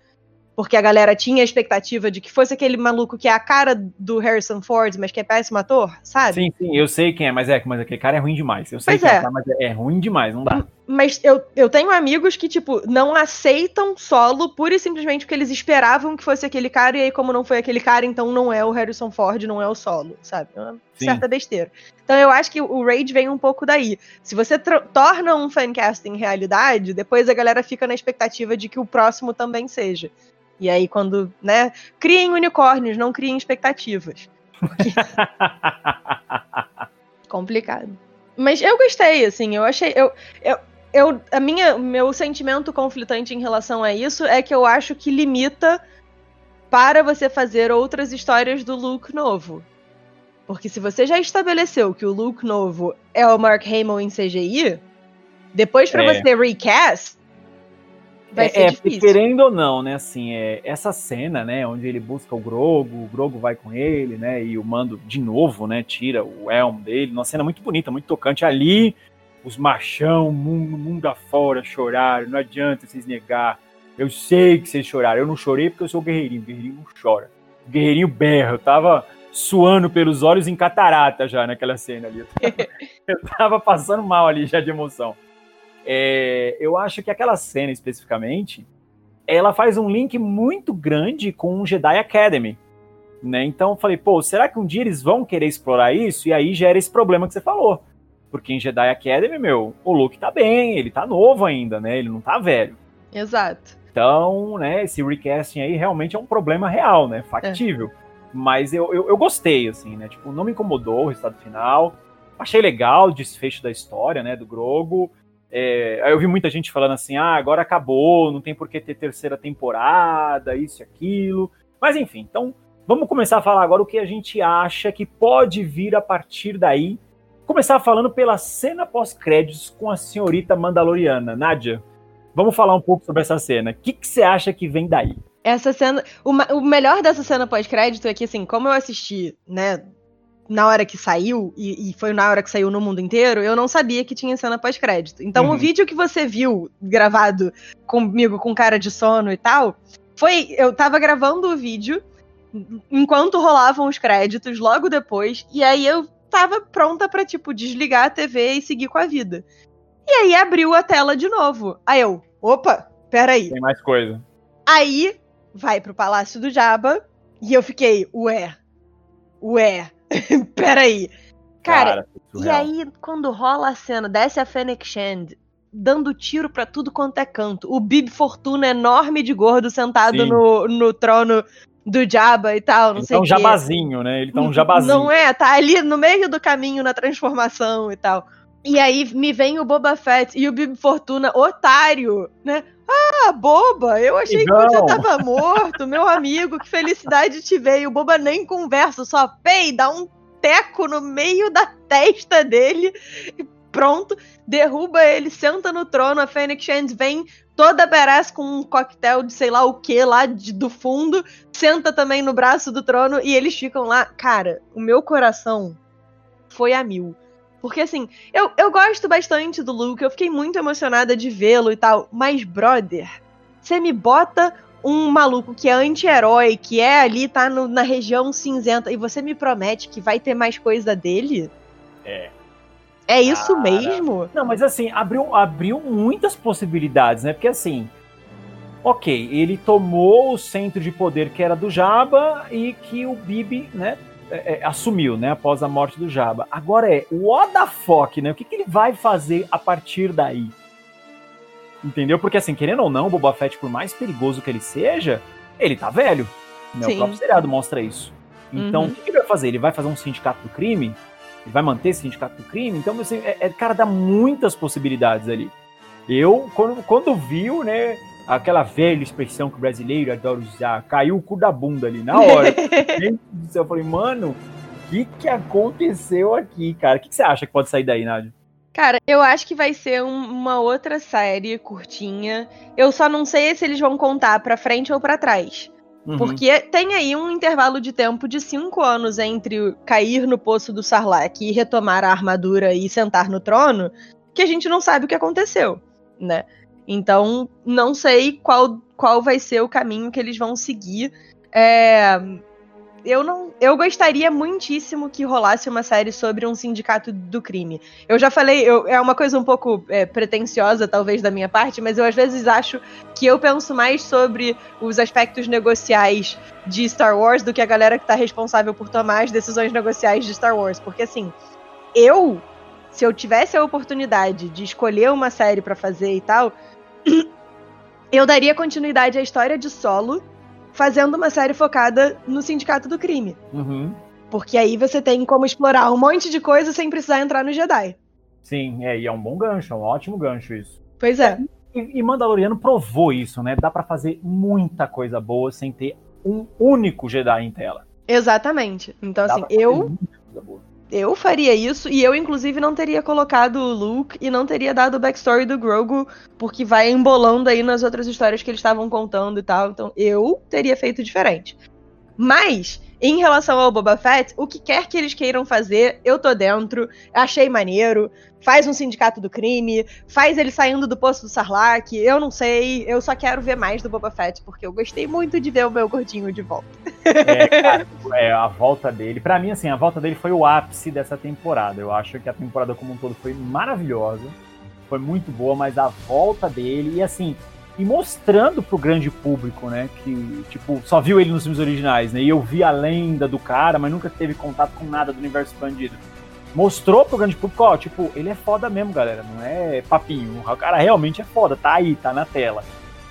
porque a galera tinha a expectativa de que fosse aquele maluco que é a cara do Harrison Ford, mas que é péssimo ator, sabe? Sim, sim, eu sei quem é, mas é, mas aquele cara é ruim demais. Eu sei pois quem é. é, mas é ruim demais, não dá. Mas eu, eu tenho amigos que, tipo, não aceitam solo pura e simplesmente porque eles esperavam que fosse aquele cara, e aí, como não foi aquele cara, então não é o Harrison Ford, não é o solo, sabe? É uma sim. certa besteira. Então eu acho que o Rage vem um pouco daí. Se você torna um fancasting realidade, depois a galera fica na expectativa de que o próximo também seja. E aí, quando, né? Criem unicórnios, não criem expectativas. [LAUGHS] Complicado. Mas eu gostei, assim, eu achei. Eu, eu, eu, a minha, meu sentimento conflitante em relação a isso é que eu acho que limita para você fazer outras histórias do Luke novo. Porque se você já estabeleceu que o Luke novo é o Mark Hamill em CGI, depois para é. você recast, Vai ser é, difícil. querendo ou não, né, assim, é, essa cena, né, onde ele busca o Grogo, o Grogo vai com ele, né, e o Mando de novo, né, tira o elmo dele, uma cena muito bonita, muito tocante. Ali, os machão, mundo, mundo afora, choraram, não adianta vocês negar. Eu sei que vocês choraram, eu não chorei porque eu sou guerreirinho, o guerreirinho não chora. Guerreirinho berra, eu tava suando pelos olhos em catarata já naquela cena ali. Eu tava, [LAUGHS] eu tava passando mal ali já de emoção. é, eu acho que aquela cena especificamente, ela faz um link muito grande com o Jedi Academy. Né? Então eu falei, pô, será que um dia eles vão querer explorar isso? E aí gera esse problema que você falou. Porque em Jedi Academy, meu, o Luke tá bem, ele tá novo ainda, né? Ele não tá velho. Exato. Então, né, esse recasting aí realmente é um problema real, né? Factível. É. Mas eu, eu, eu, gostei, assim, né? Tipo, não me incomodou o resultado final. Achei legal o desfecho da história, né? Do Grogo. É, eu vi muita gente falando assim, ah, agora acabou, não tem por que ter terceira temporada, isso e aquilo. Mas enfim, então vamos começar a falar agora o que a gente acha que pode vir a partir daí. Começar falando pela cena pós-créditos com a senhorita Mandaloriana. Nádia, vamos falar um pouco sobre essa cena. O que, que você acha que vem daí? Essa cena. O, o melhor dessa cena pós-crédito é que, assim, como eu assisti, né, na hora que saiu, e, e, foi na hora que saiu no mundo inteiro, eu não sabia que tinha cena pós-crédito. Então, uhum. o vídeo que você viu gravado comigo com cara de sono e tal, foi. Eu tava gravando o vídeo enquanto rolavam os créditos, logo depois, e aí eu tava pronta pra, tipo, desligar a TV e seguir com a vida. E aí abriu a tela de novo. Aí eu, opa, peraí. Tem mais coisa. Aí vai pro Palácio do Jabba, e eu fiquei, ué, ué, [LAUGHS] Peraí. Cara, Cara e aí, quando rola a cena, desce a Fennec Shand, dando tiro para tudo quanto é canto. O Bib Fortuna enorme de gordo sentado no, no trono do Jabba e tal, não Ele sei tá um jabazinho, né? Ele tá um jabazinho. Não é, tá ali no meio do caminho na transformação e tal. E aí me vem o Boba Fett e o Bib Fortuna, otário, né? Ah, boba, eu achei que você tava [LAUGHS] morto, meu amigo, que felicidade te veio. O Boba nem conversa, só pei, dá um teco no meio da testa dele pronto, derruba ele, senta no trono, a Fênix Shand vem toda badass com um coquetel de sei lá o que lá de, do fundo, senta também no braço do trono e eles ficam lá. Cara, o meu coração foi a mil. Porque assim, eu, eu gosto bastante do Luke, eu fiquei muito emocionada de vê-lo e tal, mas, brother, você me bota um maluco que é anti-herói, que é ali, tá no, na região cinzenta, e você me promete que vai ter mais coisa dele? É. É isso Cara. mesmo? Não, mas assim, abriu, abriu muitas possibilidades, né? Porque assim, ok, ele tomou o centro de poder que era do Jabba e que o Bibi, né, é, é, assumiu, né, após a morte do Jabba. Agora é, what the fuck, né? O que, que ele vai fazer a partir daí? Entendeu? Porque assim, querendo ou não, o Boba Fett, por mais perigoso que ele seja, ele tá velho. Né? O próprio seriado mostra isso. Então, uhum. o que ele vai fazer? Ele vai fazer um sindicato do crime? Ele vai manter esse sindicato do crime? Então, assim, é, é, cara, dá muitas possibilidades ali. Eu, quando, quando viu, né, aquela velha expressão que o brasileiro adora usar, caiu o cu da bunda ali na hora. [LAUGHS] eu falei, mano, o que, que aconteceu aqui, cara? O que, que você acha que pode sair daí, Nádia? Cara, eu acho que vai ser um, uma outra série curtinha. Eu só não sei se eles vão contar pra frente ou para trás. Uhum. Porque tem aí um intervalo de tempo de cinco anos entre cair no poço do Sarlacc e retomar a armadura e sentar no trono, que a gente não sabe o que aconteceu, né? Então, não sei qual, qual vai ser o caminho que eles vão seguir. É, eu não. Eu gostaria muitíssimo que rolasse uma série sobre um sindicato do crime. Eu já falei, eu, é uma coisa um pouco é, pretensiosa, talvez, da minha parte, mas eu às vezes acho que eu penso mais sobre os aspectos negociais de Star Wars do que a galera que tá responsável por tomar as decisões negociais de Star Wars. Porque assim, eu, se eu tivesse a oportunidade de escolher uma série para fazer e tal, [CLEARS THROAT] eu daria continuidade à história de Solo, fazendo uma série focada no Sindicato do Crime. Uhum. Porque aí você tem como explorar um monte de coisa sem precisar entrar no Jedi. Sim, é, e é um bom gancho, é um ótimo gancho isso. Pois é. E, e Mandaloriano provou isso, né? Dá para fazer muita coisa boa sem ter um único Jedi em tela. Exatamente. Então, Dá assim, eu eu faria isso e eu, inclusive, não teria colocado o Luke e não teria dado o backstory do Grogu, porque vai embolando aí nas outras histórias que eles estavam contando e tal. Então, eu teria feito diferente. Mas em relação ao Boba Fett, o que quer que eles queiram fazer, eu tô dentro, achei maneiro. Faz um sindicato do crime, faz ele saindo do poço do Sarlacc, eu não sei, eu só quero ver mais do Boba Fett, porque eu gostei muito de ver o meu gordinho de volta. É, cara, [LAUGHS] é, a volta dele, para mim, assim, a volta dele foi o ápice dessa temporada. Eu acho que a temporada como um todo foi maravilhosa. foi muito boa, mas a volta dele, e assim, e mostrando pro grande público, né, que, tipo, só viu ele nos filmes originais, né, e eu vi a lenda do cara, mas nunca teve contato com nada do universo expandido. Mostrou pro grande público, ó, tipo, ele é foda mesmo, galera, não é papinho, o cara realmente é foda, tá aí, tá na tela.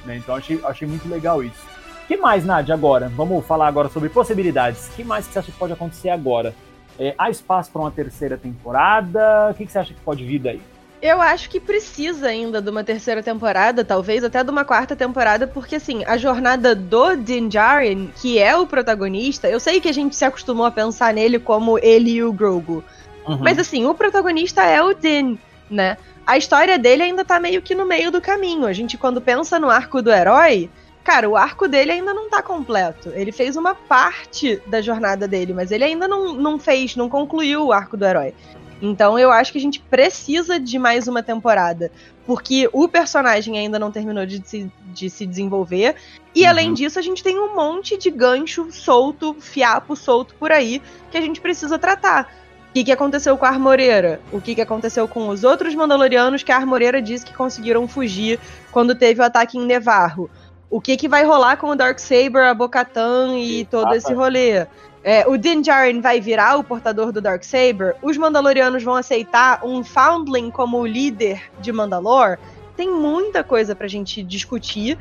Né, então achei, achei muito legal isso. Que mais, Nádia, agora? Vamos falar agora sobre possibilidades. Que mais que você acha que pode acontecer agora? É, há espaço para uma terceira temporada? O que, que você acha que pode vir daí? Eu acho que precisa ainda de uma terceira temporada, talvez até de uma quarta temporada, porque assim, a jornada do Din Djarin, que é o protagonista, eu sei que a gente se acostumou a pensar nele como ele e o Grogu. Uhum. Mas assim, o protagonista é o Din, né? A história dele ainda tá meio que no meio do caminho. A gente, quando pensa no arco do herói, cara, o arco dele ainda não tá completo. Ele fez uma parte da jornada dele, mas ele ainda não, não fez, não concluiu o arco do herói. Então eu acho que a gente precisa de mais uma temporada. Porque o personagem ainda não terminou de se, de se desenvolver. E uhum. além disso, a gente tem um monte de gancho solto, fiapo solto por aí, que a gente precisa tratar. O que, que aconteceu com a Armoreira? O que, que aconteceu com os outros Mandalorianos que a Armoreira disse que conseguiram fugir quando teve o ataque em Nevarro? O que, que vai rolar com o Darksaber, a Bocatan e todo esse rolê? É, o Din Djarin vai virar o portador do Darksaber? Os Mandalorianos vão aceitar um Foundling como o líder de Mandalore? Tem muita coisa pra gente discutir.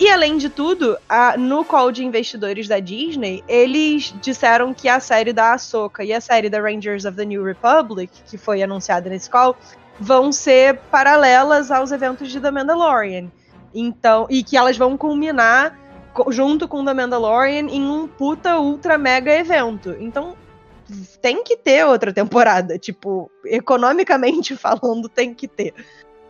E além de tudo, a, no call de investidores da Disney, eles disseram que a série da Ahsoka e a série da Rangers of the New Republic, que foi anunciada nesse call, vão ser paralelas aos eventos de The Mandalorian. Então, e que elas vão culminar junto com The Mandalorian em um puta ultra mega evento. Então, tem que ter outra temporada. Tipo, economicamente [LAUGHS] falando, tem que ter.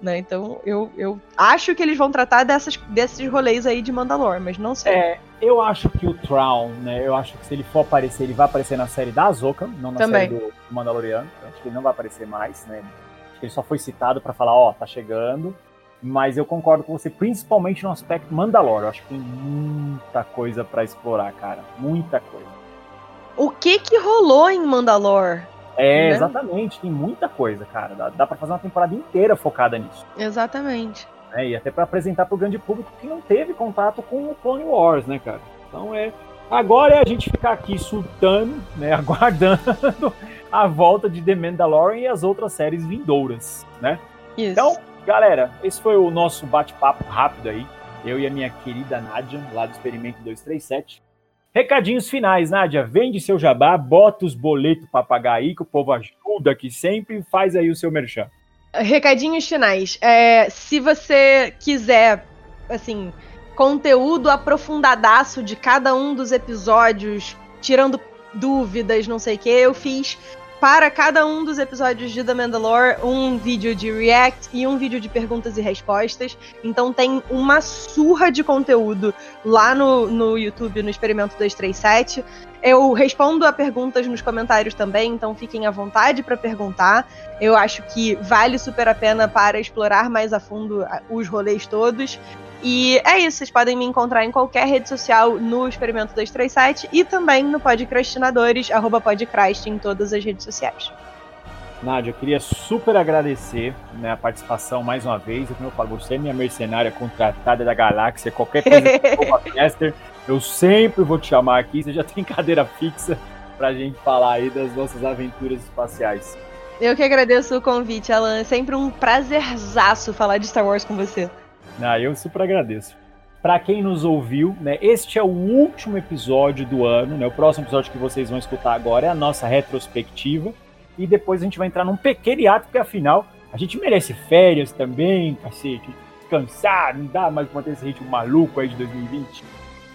Né? Então, eu, eu acho que eles vão tratar dessas, desses rolês aí de Mandalor, mas não sei. É, eu acho que o Traum, né? Eu acho que se ele for aparecer, ele vai aparecer na série da Azoka, não na Também. série do Mandaloriano. Eu acho que ele não vai aparecer mais, né? Acho que ele só foi citado para falar, ó, oh, tá chegando. Mas eu concordo com você, principalmente no aspecto Mandalor. Eu acho que tem muita coisa para explorar, cara. Muita coisa. O que que rolou em Mandalor? É, né? exatamente. Tem muita coisa, cara. Dá, dá para fazer uma temporada inteira focada nisso. Exatamente. É, e até para apresentar para o grande público que não teve contato com o Clone Wars, né, cara? Então é. Agora é a gente ficar aqui surtando, né? [LAUGHS] Aguardando a volta de The Mandalorian e as outras séries vindouras, né? Isso. Então, Galera, esse foi o nosso bate-papo rápido aí. Eu e a minha querida Nádia, lá do Experimento 237. Recadinhos finais, Nádia. Vende seu jabá, bota os boletos para pagar aí, que o povo ajuda aqui sempre. Faz aí o seu merchan. Recadinhos finais. É, se você quiser, assim, conteúdo aprofundadaço de cada um dos episódios, tirando dúvidas, não sei o que, eu fiz para cada um dos episódios de The Mandalore, um vídeo de react e um vídeo de perguntas e respostas. Então tem uma surra de conteúdo lá no, no YouTube, no Experimento 237. Eu respondo a perguntas nos comentários também, então fiquem à vontade para perguntar. Eu acho que vale super a pena para explorar mais a fundo os rolês todos. E é isso, vocês podem me encontrar em qualquer rede social no Experimento 237 e também no Podcrastinadores, arroba Podcrast em todas as redes sociais. Nádia, eu queria super agradecer né, a participação mais uma vez. Como eu falo, você é minha mercenária contratada da galáxia, qualquer coisa que [LAUGHS] for eu sempre vou te chamar aqui. Você já tem cadeira fixa pra gente falar aí das nossas aventuras espaciais. Eu que agradeço o convite, Alan. É sempre um prazerzaço falar de Star Wars com você. Ah, eu super agradeço. Para quem nos ouviu, né, este é o último episódio do ano, né? O próximo episódio que vocês vão escutar agora é a nossa retrospectiva e depois a gente vai entrar num pequeno ato, porque afinal a gente merece férias também, cacete, descansar, não dá mais pra manter esse ritmo maluco aí de 2020.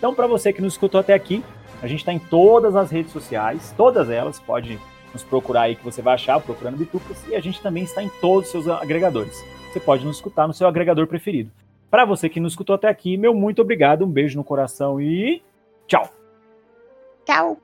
Então, para você que nos escutou até aqui, a gente está em todas as redes sociais, todas elas, pode nos procurar aí que você vai achar, procurando Bitucas, e a gente também está em todos os seus agregadores. Você pode nos escutar no seu agregador preferido. Para você que nos escutou até aqui, meu muito obrigado, um beijo no coração e tchau. Tchau.